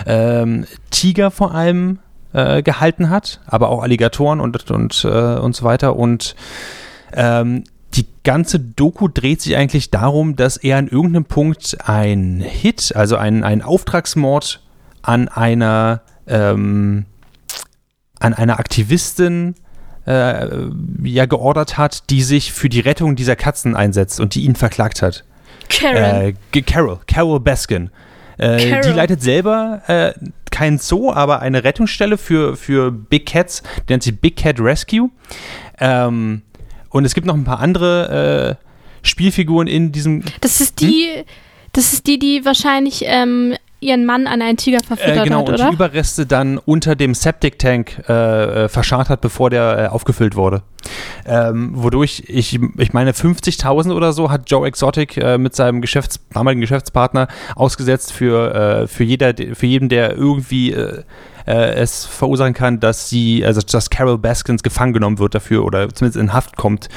ähm, Tiger vor allem äh, gehalten hat, aber auch Alligatoren und, und, äh, und so weiter. Und ähm, die ganze Doku dreht sich eigentlich darum, dass er an irgendeinem Punkt ein Hit, also einen Auftragsmord an einer, ähm, an einer Aktivistin äh, ja geordert hat, die sich für die Rettung dieser Katzen einsetzt und die ihn verklagt hat. Karen. Äh, Carol, Carol Baskin. Äh, Carol. die leitet selber äh, keinen Zoo, aber eine Rettungsstelle für, für Big Cats, die nennt sich Big Cat Rescue. Ähm, und es gibt noch ein paar andere äh, Spielfiguren in diesem. Das ist die, Hm? das ist die, die wahrscheinlich ähm, ihren Mann an einen Tiger verfüttert Äh, genau, hat, und oder? die Überreste dann unter dem Septic Tank äh, äh, verscharrt hat, bevor der äh, aufgefüllt wurde. Ähm, wodurch, ich, ich meine, 50.000 oder so hat Joe Exotic äh, mit seinem Geschäfts-, damaligen Geschäftspartner ausgesetzt für, äh, für, jeder, für jeden, der irgendwie äh, äh, es verursachen kann, dass sie, also dass Carol Baskins gefangen genommen wird dafür oder zumindest in Haft kommt.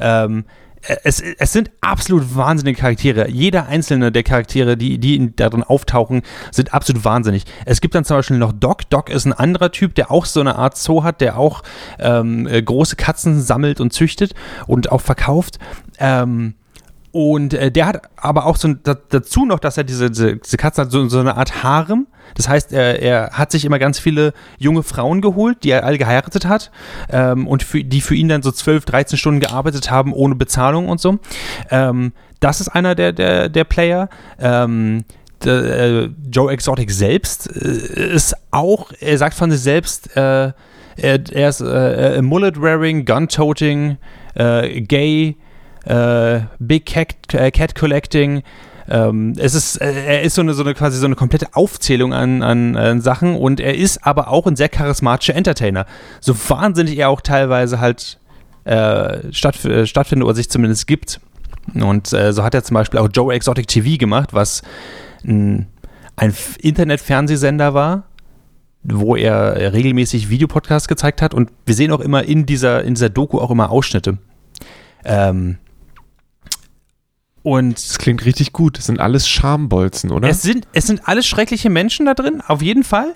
Ähm, es, es sind absolut wahnsinnige Charaktere. Jeder einzelne der Charaktere, die, die darin auftauchen, sind absolut wahnsinnig. Es gibt dann zum Beispiel noch Doc. Doc ist ein anderer Typ, der auch so eine Art Zoo hat, der auch ähm, äh, große Katzen sammelt und züchtet und auch verkauft. Ähm, und äh, der hat aber auch so ein, da, dazu noch, dass er diese, diese, diese Katze hat, so, so eine Art Harem. Das heißt, er, er hat sich immer ganz viele junge Frauen geholt, die er alle geheiratet hat ähm, und für, die für ihn dann so 12, 13 Stunden gearbeitet haben ohne Bezahlung und so. Ähm, das ist einer der, der, der Player. Ähm, der, äh, Joe Exotic selbst äh, ist auch, er sagt von sich selbst, äh, er, er ist äh, Mullet-Wearing, Gun-Toting, äh, Gay, äh, Big Cat, äh, Cat Collecting. Ähm, es ist, äh, er ist so eine, so eine quasi so eine komplette Aufzählung an, an, an Sachen und er ist aber auch ein sehr charismatischer Entertainer. So wahnsinnig er auch teilweise halt äh, statt, äh, stattfindet oder sich zumindest gibt. Und so hat er zum Beispiel auch Joe Exotic TV gemacht, was ein, ein Internet-Fernsehsender war, wo er regelmäßig Videopodcasts gezeigt hat. Und wir sehen auch immer in dieser, in dieser Doku auch immer Ausschnitte. Ähm, und Das klingt richtig gut. Das sind alles Schambolzen, oder? es sind, es sind alles schreckliche Menschen da drin, auf jeden Fall.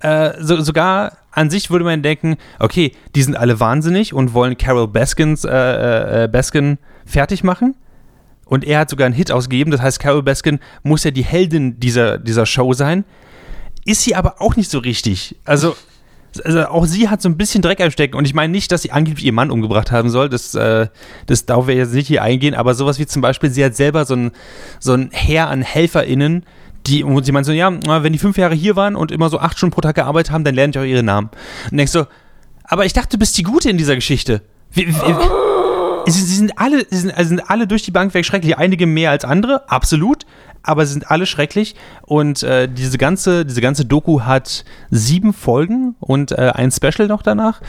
Äh, so, sogar an sich würde man denken, okay, die sind alle wahnsinnig und wollen Carol Baskins, äh, äh, Baskin fertig machen. Und er hat sogar einen Hit ausgegeben, das heißt, Carol Baskin muss ja die Heldin dieser, dieser Show sein. Ist sie aber auch nicht so richtig. Also, also auch sie hat so ein bisschen Dreck am Stecken. Und ich meine nicht, dass sie angeblich ihren Mann umgebracht haben soll. Das, äh, das darauf wir jetzt nicht hier eingehen. Aber sowas wie zum Beispiel, sie hat selber so ein, so ein Heer an HelferInnen, die, wo sie meint so, ja, wenn die fünf Jahre hier waren und immer so acht Stunden pro Tag gearbeitet haben, dann lerne ich auch ihre Namen. Und denkst so, aber ich dachte, du bist die Gute in dieser Geschichte. Wie, wie, sie, sie, sind alle, sie sind, also sind alle durch die Bank weg schrecklich. Einige mehr als andere, absolut. Aber sie sind alle schrecklich. Und äh, diese, ganze, diese ganze Doku hat sieben Folgen und äh, ein Special noch danach.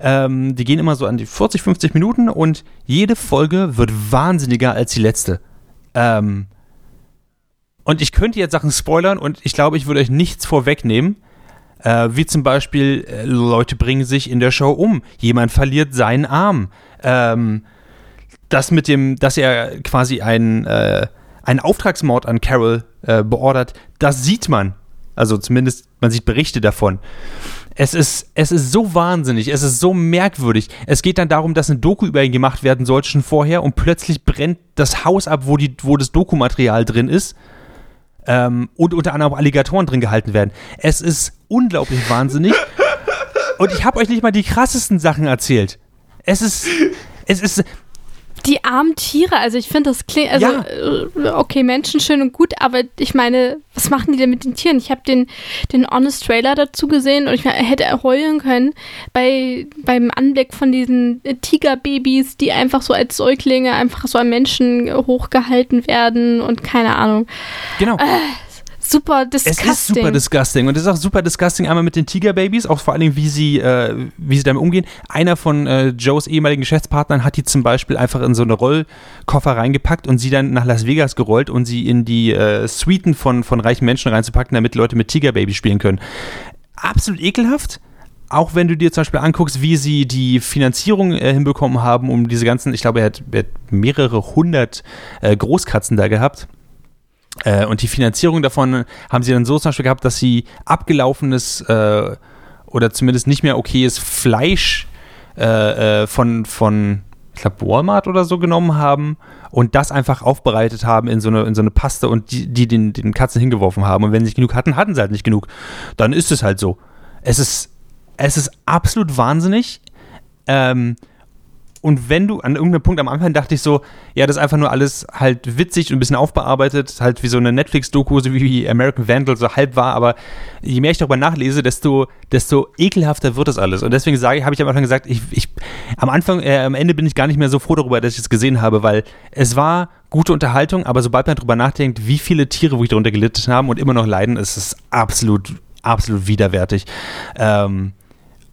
Ähm, die gehen immer so an die 40, 50 Minuten und jede Folge wird wahnsinniger als die letzte. Ähm, und ich könnte jetzt Sachen spoilern und ich glaube, ich würde euch nichts vorwegnehmen. Äh, wie zum Beispiel, äh, Leute bringen sich in der Show um. Jemand verliert seinen Arm. Ähm, das mit dem, dass er quasi einen, äh, einen Auftragsmord an Carol äh, beordert, das sieht man. Also zumindest, man sieht Berichte davon. Es ist, es ist so wahnsinnig, es ist so merkwürdig. Es geht dann darum, dass eine Doku über ihn gemacht werden sollte schon vorher und plötzlich brennt das Haus ab, wo, die, wo das Dokumaterial drin ist ähm, und unter anderem auch Alligatoren drin gehalten werden. Es ist unglaublich wahnsinnig. und ich habe euch nicht mal die krassesten Sachen erzählt. Es ist, es ist, die armen Tiere, also ich finde das klingt, also Ja. äh, okay, Menschen schön und gut, aber ich meine, was machen die denn mit den Tieren? Ich habe den, den Honest Trailer dazu gesehen und ich meine, er hätte heulen können bei, beim Anblick von diesen äh, Tigerbabys, die einfach so als Säuglinge einfach so an Menschen äh, hochgehalten werden und keine Ahnung. genau. Super Es disgusting. ist super disgusting und es ist auch super disgusting einmal mit den Tigerbabys, auch vor allen Dingen, wie sie, äh, wie sie damit umgehen. Einer von äh, Joes ehemaligen Geschäftspartnern hat die zum Beispiel einfach in so eine Rollkoffer reingepackt und sie dann nach Las Vegas gerollt und sie in die äh, Suiten von, von reichen Menschen reinzupacken, damit Leute mit Tigerbabys spielen können. Absolut ekelhaft. Auch wenn du dir zum Beispiel anguckst, wie sie die Finanzierung äh, hinbekommen haben, um diese ganzen, ich glaube, er hat, er hat mehrere hundert äh, Großkatzen da gehabt. Äh, und die Finanzierung davon haben sie dann so zum Beispiel gehabt, dass sie abgelaufenes äh, oder zumindest nicht mehr okayes Fleisch äh, äh, von, von ich glaube, Walmart oder so genommen haben und das einfach aufbereitet haben in so eine, in so eine Paste und die, die den, den Katzen hingeworfen haben. Und wenn sie nicht genug hatten, hatten sie halt nicht genug. Dann ist es halt so. Es ist, es ist absolut wahnsinnig. Ähm, und wenn du an irgendeinem Punkt am Anfang dachte ich so, ja, das ist einfach nur alles halt witzig und ein bisschen aufbearbeitet, halt wie so eine Netflix-Doku, so wie American Vandal so halb war, aber je mehr ich darüber nachlese, desto, desto ekelhafter wird das alles. Und deswegen sage habe ich am Anfang gesagt, ich, ich am Anfang, äh, am Ende bin ich gar nicht mehr so froh darüber, dass ich es gesehen habe, weil es war gute Unterhaltung, aber sobald man darüber nachdenkt, wie viele Tiere wirklich darunter gelitten haben und immer noch leiden, ist es absolut, absolut widerwärtig. Ähm,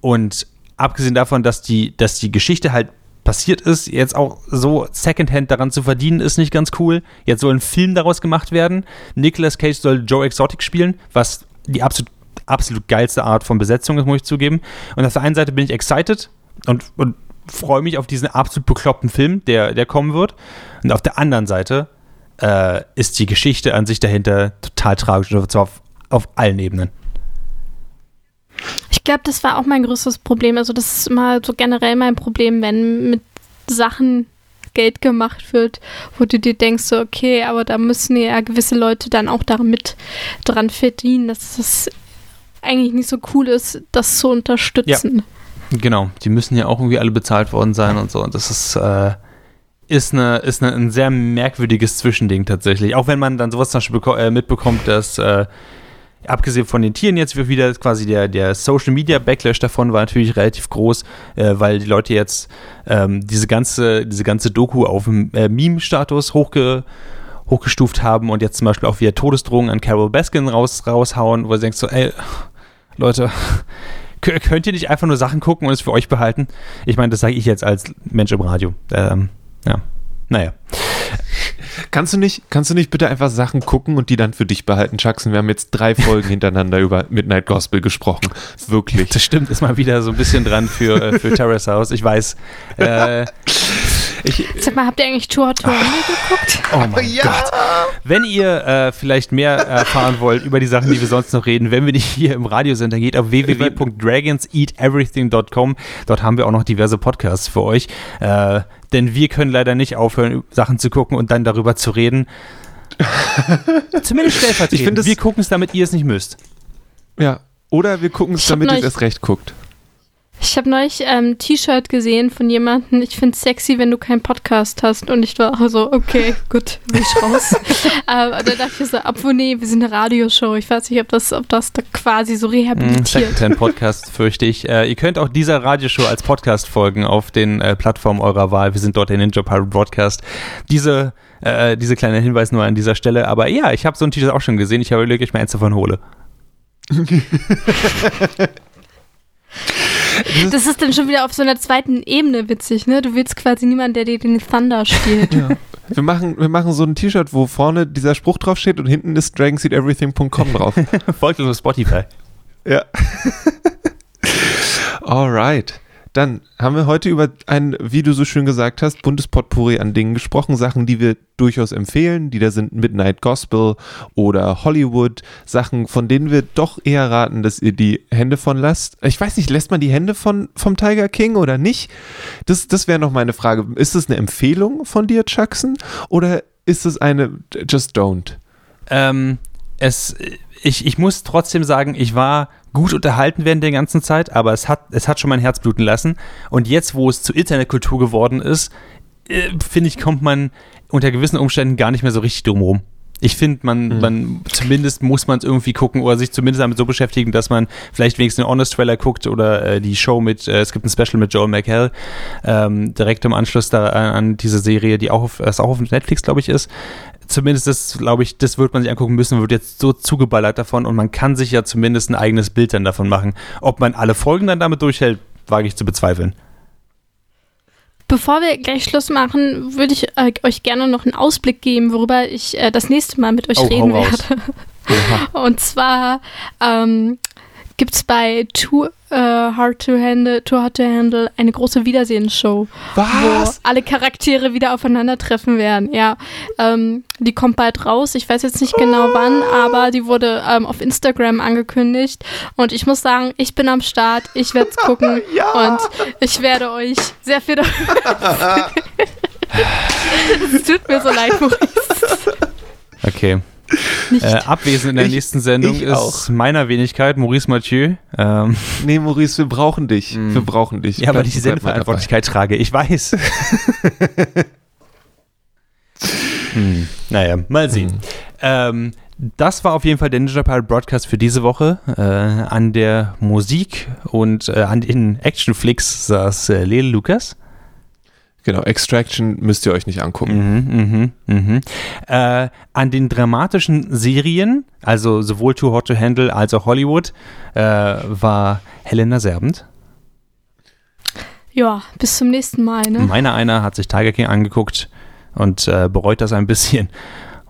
und abgesehen davon, dass die, dass die Geschichte halt passiert ist, jetzt auch so Secondhand daran zu verdienen, ist nicht ganz cool. Jetzt soll ein Film daraus gemacht werden. Nicolas Cage soll Joe Exotic spielen, was die absolut, absolut geilste Art von Besetzung ist, muss ich zugeben. Und auf der einen Seite bin ich excited und, und freue mich auf diesen absolut bekloppten Film, der, der kommen wird. Und auf der anderen Seite äh, ist die Geschichte an sich dahinter total tragisch, und zwar auf, auf allen Ebenen. Ich glaube, das war auch mein größtes Problem. Also das ist immer so generell mein Problem, wenn mit Sachen Geld gemacht wird, wo du dir denkst, so, okay, aber da müssen ja gewisse Leute dann auch damit dran verdienen, dass es eigentlich nicht so cool ist, das zu unterstützen. Genau, die müssen ja auch irgendwie alle bezahlt worden sein und so. Und das ist, äh, ist, eine, ist eine, ein sehr merkwürdiges Zwischending tatsächlich. Auch wenn man dann sowas zum Beispiel äh, mitbekommt, dass äh, abgesehen von den Tieren jetzt wieder quasi der, der Social Media Backlash davon war natürlich relativ groß, äh, weil die Leute jetzt ähm, diese ganze, diese ganze Doku auf äh, Meme-Status hochge hochgestuft haben und jetzt zum Beispiel auch wieder Todesdrohungen an Carol Baskin raus, raushauen, wo du denkst so, ey, Leute, kö- könnt ihr nicht einfach nur Sachen gucken und es für euch behalten? Ich meine, das sage ich jetzt als Mensch im Radio. Ähm, ja, naja. Kannst du nicht, kannst du nicht bitte einfach Sachen gucken und die dann für dich behalten, Jackson? Wir haben jetzt drei Folgen hintereinander über Midnight Gospel gesprochen. Wirklich. Das stimmt, ist mal wieder so ein bisschen dran für, äh, für Terrace House. Ich weiß. Äh, ich, Sag mal, habt ihr eigentlich Tour Tour geguckt? oh mein Gott. Wenn ihr äh, vielleicht mehr erfahren wollt über die Sachen, die wir sonst noch reden, wenn wir nicht hier im Radio sind, dann geht auf www.dragonseateverything.com. Dort haben wir auch noch diverse Podcasts für euch. Äh, denn wir können leider nicht aufhören, Sachen zu gucken und dann darüber zu reden. Zumindest stellvertretend. Ich find es- wir gucken es, damit ihr es nicht müsst. Ja. Oder wir gucken es, damit ihr es erst recht guckt. Ich habe neulich ähm, ein T-Shirt gesehen von jemandem, ich finde sexy, wenn du keinen Podcast hast. Und ich war auch so, okay, gut, will ich raus. ähm, und dann dachte ich so, obwohl, nee, wir sind eine Radioshow. Ich weiß nicht, ob das, ob das da quasi so Mm, rehabilitiert. Secondhand Podcast, fürchte ich. Äh, ihr könnt auch dieser Radioshow als Podcast folgen auf den äh, Plattformen eurer Wahl. Wir sind dort der Ninja Pirate Broadcast. Diese, äh, diese kleine Hinweis nur an dieser Stelle. Aber ja, ich habe so ein T-Shirt auch schon gesehen. Ich habe überlegt, ob ich mir eins davon hole. Das ist dann schon wieder auf so einer zweiten Ebene witzig, ne? Du willst quasi niemanden, der dir den Thunder stiehlt. Wir machen, wir machen so ein T-Shirt, wo vorne dieser Spruch drauf steht und hinten ist dragonseedeverything.com drauf. Folgt uns auf Spotify. ja. Alright. Dann haben wir heute über ein, wie du so schön gesagt hast, buntes Potpourri an Dingen gesprochen. Sachen, die wir durchaus empfehlen, die da sind Midnight Gospel oder Hollywood. Sachen, von denen wir doch eher raten, dass ihr die Hände von lasst. Ich weiß nicht, lässt man die Hände von, vom Tiger King oder nicht? Das, das wäre noch meine Frage. Ist es eine Empfehlung von dir, Jackson? Oder ist es eine Just Don't? Ähm, es, ich, ich muss trotzdem sagen, ich war gut unterhalten während der ganzen Zeit, aber es hat, es hat schon mein Herz bluten lassen. Und jetzt, wo es zur Internetkultur geworden ist, äh, finde ich, kommt man unter gewissen Umständen gar nicht mehr so richtig drum rum. Ich finde, man, man, zumindest muss man es irgendwie gucken oder sich zumindest damit so beschäftigen, dass man vielleicht wenigstens einen Honest Trailer guckt oder äh, die Show mit, äh, es gibt ein Special mit Joel McHale, ähm, direkt im Anschluss da an, an diese Serie, die auch auf, das auch auf Netflix, glaube ich, ist zumindest das, glaube ich, das wird man sich angucken müssen, wird jetzt so zugeballert davon und man kann sich ja zumindest ein eigenes Bild dann davon machen. Ob man alle Folgen dann damit durchhält, wage ich zu bezweifeln. Bevor wir gleich Schluss machen, würde ich äh, euch gerne noch einen Ausblick geben, worüber ich äh, das nächste Mal mit euch Oh, reden werde. Und zwar ähm, gibt es bei Too äh, Hard to Handle, Too Hard to Handle eine große Wiedersehensshow, wo alle Charaktere wieder aufeinandertreffen werden. Ja, ähm, die kommt bald raus. Ich weiß jetzt nicht genau wann, aber die wurde ähm, auf Instagram angekündigt. Und ich muss sagen, ich bin am Start. Ich werde es gucken und ich werde euch sehr viel. Es tut mir so leid, Maurice. Okay. Nicht. Äh, abwesend in der Ich- nächsten Sendung ich ist auch. meiner Wenigkeit Maurice Mathieu. Ähm, Nee, Maurice, wir brauchen dich. Wir brauchen dich. ja, weil Bleib- ich die. Sendeverantwortlichkeit trage. Ich weiß. hm, naja, mal sehen. Ähm, das war auf jeden Fall der Ninja Pirate Broadcast für diese Woche. Äh, an der Musik und äh, an den Actionflicks saß äh, Lele Lukas. Genau, Extraction müsst ihr euch nicht angucken. Mhm, mhm, mhm. Äh, an den dramatischen Serien, also sowohl Too Hot to Handle als auch Hollywood, äh, war Helena Serbent. Ja, bis zum nächsten Mal, ne? Meiner einer hat sich Tiger King angeguckt und äh, bereut das ein bisschen.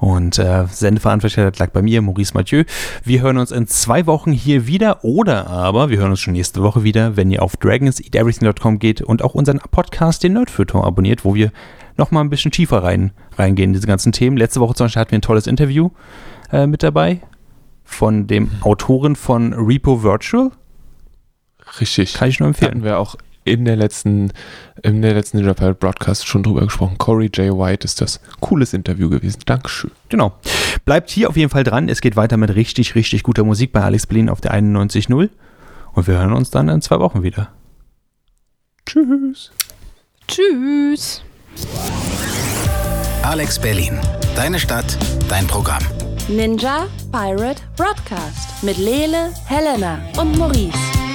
Und äh, Sendeverantwortlichkeit lag bei mir, Maurice Mathieu. Wir hören uns in zwei Wochen hier wieder oder aber wir hören uns schon nächste Woche wieder, wenn ihr auf dragonseateverything.com geht und auch unseren Podcast, den Nerdfeuilleton, abonniert, wo wir nochmal ein bisschen tiefer rein, reingehen in diese ganzen Themen. Letzte Woche zum Beispiel hatten wir ein tolles Interview äh, mit dabei von dem Autoren von Repo Virtual. Richtig. Kann ich nur empfehlen. Hatten wir auch in der letzten, in der letzten Ninja Pirate Broadcast schon drüber gesprochen. Corey J. White ist das. Cooles Interview gewesen. Dankeschön. Genau. Bleibt hier auf jeden Fall dran. Es geht weiter mit richtig, richtig guter Musik bei Alex Berlin auf der 91.0. Und wir hören uns dann in zwei Wochen wieder. Tschüss. Tschüss. Alex Berlin. Deine Stadt, dein Programm. Ninja Pirate Broadcast mit Lele, Helena und Maurice.